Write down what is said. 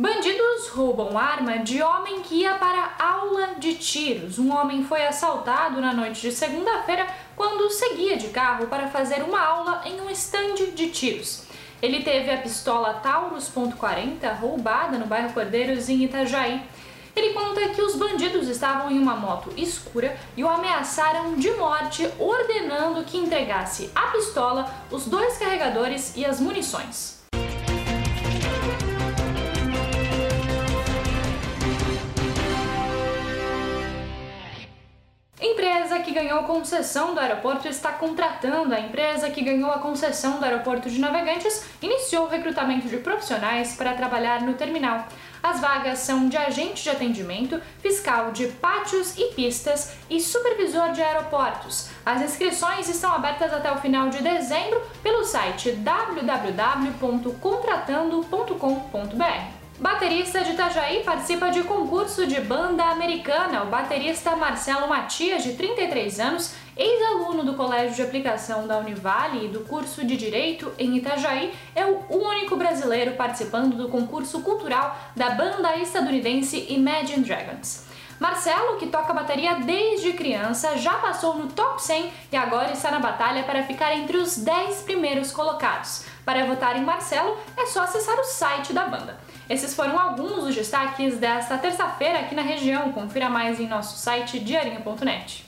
Bandidos roubam arma de homem que ia para aula de tiros. Um homem foi assaltado na noite de segunda-feira quando seguia de carro para fazer uma aula em um estande de tiros. Ele teve a pistola Taurus .40 roubada no bairro Cordeiros, em Itajaí. Ele conta que os bandidos estavam em uma moto escura e o ameaçaram de morte, ordenando que entregasse a pistola, os dois carregadores e as munições. Empresa que ganhou concessão do aeroporto está contratando. A empresa que ganhou a concessão do aeroporto de Navegantes iniciou o recrutamento de profissionais para trabalhar no terminal. As vagas são de agente de atendimento, fiscal de pátios e pistas e supervisor de aeroportos. As inscrições estão abertas até o final de dezembro pelo site www.contratando.com.br. Baterista de Itajaí participa de concurso de banda americana. O baterista Marcelo Matias, de 33 anos, ex-aluno do Colégio de Aplicação da Univale e do curso de Direito em Itajaí, é o único brasileiro participando do concurso cultural da banda estadunidense Imagine Dragons. Marcelo, que toca bateria desde criança, já passou no top 100 e agora está na batalha para ficar entre os 10 primeiros colocados. Para votar em Marcelo, é só acessar o site da banda. Esses foram alguns dos destaques desta terça-feira aqui na região. Confira mais em nosso site diarinho.net.